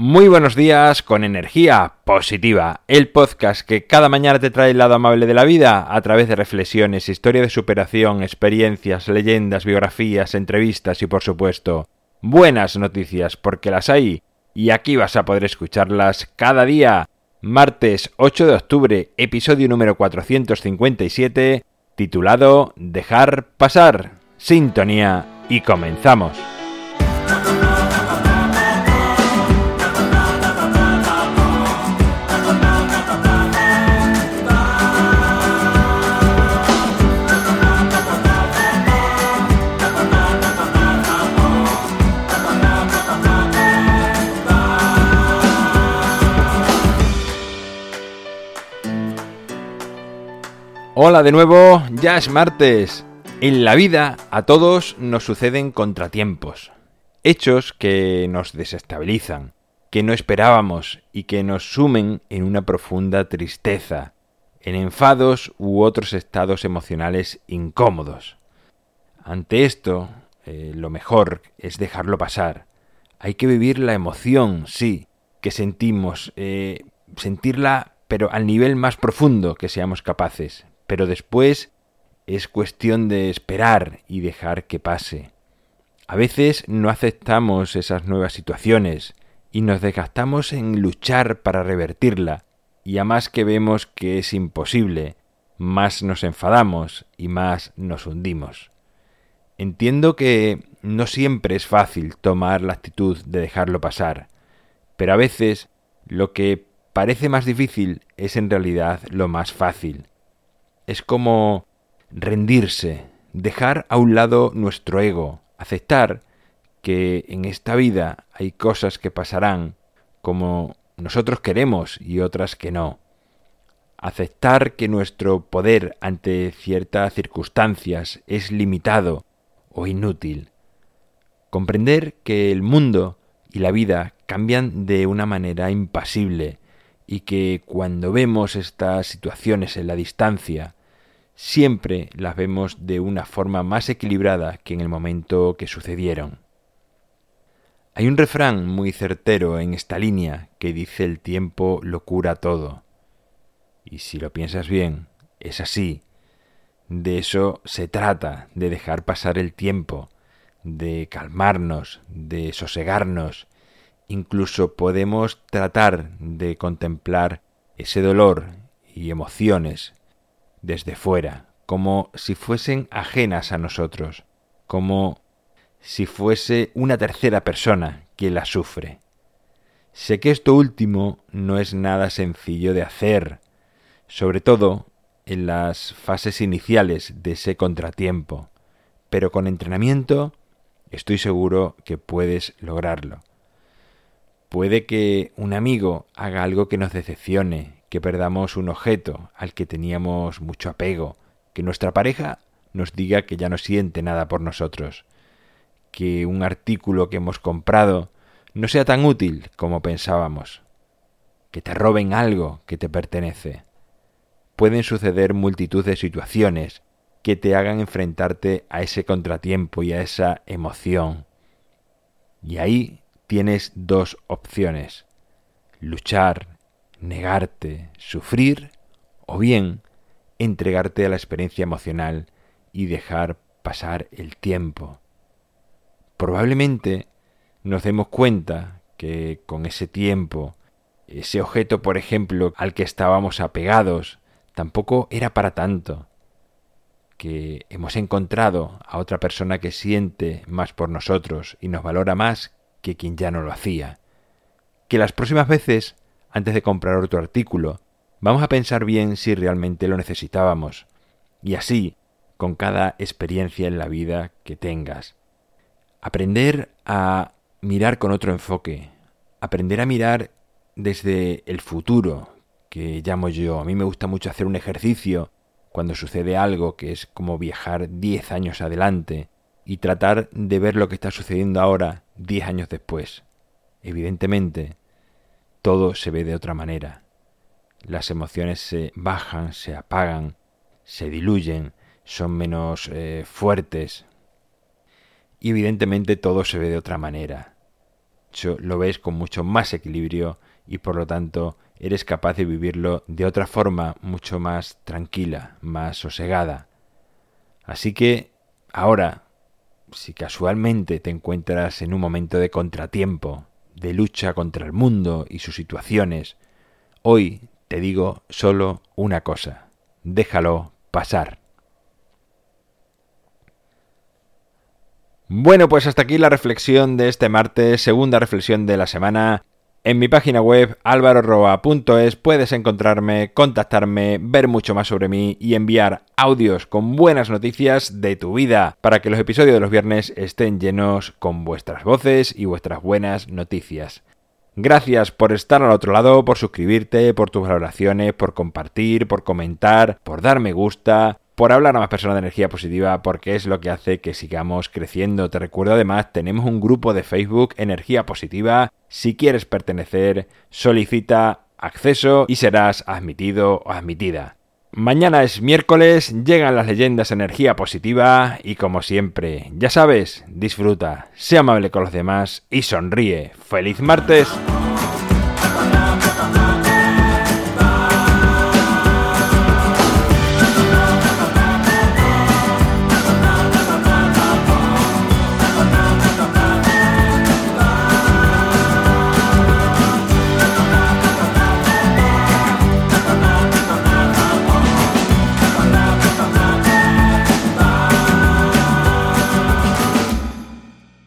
Muy buenos días con energía positiva, el podcast que cada mañana te trae el lado amable de la vida a través de reflexiones, historia de superación, experiencias, leyendas, biografías, entrevistas y por supuesto buenas noticias porque las hay y aquí vas a poder escucharlas cada día. Martes 8 de octubre, episodio número 457, titulado Dejar pasar. Sintonía y comenzamos. Hola de nuevo, ya es martes. En la vida a todos nos suceden contratiempos, hechos que nos desestabilizan, que no esperábamos y que nos sumen en una profunda tristeza, en enfados u otros estados emocionales incómodos. Ante esto, eh, lo mejor es dejarlo pasar. Hay que vivir la emoción, sí, que sentimos, eh, sentirla pero al nivel más profundo que seamos capaces, pero después es cuestión de esperar y dejar que pase. A veces no aceptamos esas nuevas situaciones y nos desgastamos en luchar para revertirla, y a más que vemos que es imposible, más nos enfadamos y más nos hundimos. Entiendo que no siempre es fácil tomar la actitud de dejarlo pasar, pero a veces lo que parece más difícil es en realidad lo más fácil es como rendirse, dejar a un lado nuestro ego, aceptar que en esta vida hay cosas que pasarán como nosotros queremos y otras que no. Aceptar que nuestro poder ante ciertas circunstancias es limitado o inútil. Comprender que el mundo y la vida cambian de una manera impasible y que cuando vemos estas situaciones en la distancia siempre las vemos de una forma más equilibrada que en el momento que sucedieron. Hay un refrán muy certero en esta línea que dice el tiempo lo cura todo. Y si lo piensas bien, es así. De eso se trata, de dejar pasar el tiempo, de calmarnos, de sosegarnos. Incluso podemos tratar de contemplar ese dolor y emociones desde fuera, como si fuesen ajenas a nosotros, como si fuese una tercera persona quien la sufre. Sé que esto último no es nada sencillo de hacer, sobre todo en las fases iniciales de ese contratiempo, pero con entrenamiento estoy seguro que puedes lograrlo. Puede que un amigo haga algo que nos decepcione, que perdamos un objeto al que teníamos mucho apego, que nuestra pareja nos diga que ya no siente nada por nosotros, que un artículo que hemos comprado no sea tan útil como pensábamos, que te roben algo que te pertenece. Pueden suceder multitud de situaciones que te hagan enfrentarte a ese contratiempo y a esa emoción. Y ahí tienes dos opciones, luchar negarte, sufrir o bien entregarte a la experiencia emocional y dejar pasar el tiempo. Probablemente nos demos cuenta que con ese tiempo, ese objeto, por ejemplo, al que estábamos apegados, tampoco era para tanto, que hemos encontrado a otra persona que siente más por nosotros y nos valora más que quien ya no lo hacía, que las próximas veces antes de comprar otro artículo, vamos a pensar bien si realmente lo necesitábamos. Y así, con cada experiencia en la vida que tengas. Aprender a mirar con otro enfoque. Aprender a mirar desde el futuro, que llamo yo. A mí me gusta mucho hacer un ejercicio cuando sucede algo que es como viajar 10 años adelante y tratar de ver lo que está sucediendo ahora 10 años después. Evidentemente, todo se ve de otra manera. Las emociones se bajan, se apagan, se diluyen, son menos eh, fuertes. Y evidentemente todo se ve de otra manera. lo ves con mucho más equilibrio y por lo tanto eres capaz de vivirlo de otra forma mucho más tranquila, más sosegada. Así que ahora, si casualmente te encuentras en un momento de contratiempo, de lucha contra el mundo y sus situaciones, hoy te digo solo una cosa, déjalo pasar. Bueno, pues hasta aquí la reflexión de este martes, segunda reflexión de la semana. En mi página web alvaroroa.es puedes encontrarme, contactarme, ver mucho más sobre mí y enviar audios con buenas noticias de tu vida para que los episodios de los viernes estén llenos con vuestras voces y vuestras buenas noticias. Gracias por estar al otro lado, por suscribirte, por tus valoraciones, por compartir, por comentar, por dar me gusta, por hablar a más personas de energía positiva, porque es lo que hace que sigamos creciendo. Te recuerdo además, tenemos un grupo de Facebook Energía Positiva. Si quieres pertenecer, solicita acceso y serás admitido o admitida. Mañana es miércoles, llegan las leyendas energía positiva y como siempre, ya sabes, disfruta, sea amable con los demás y sonríe. ¡Feliz martes!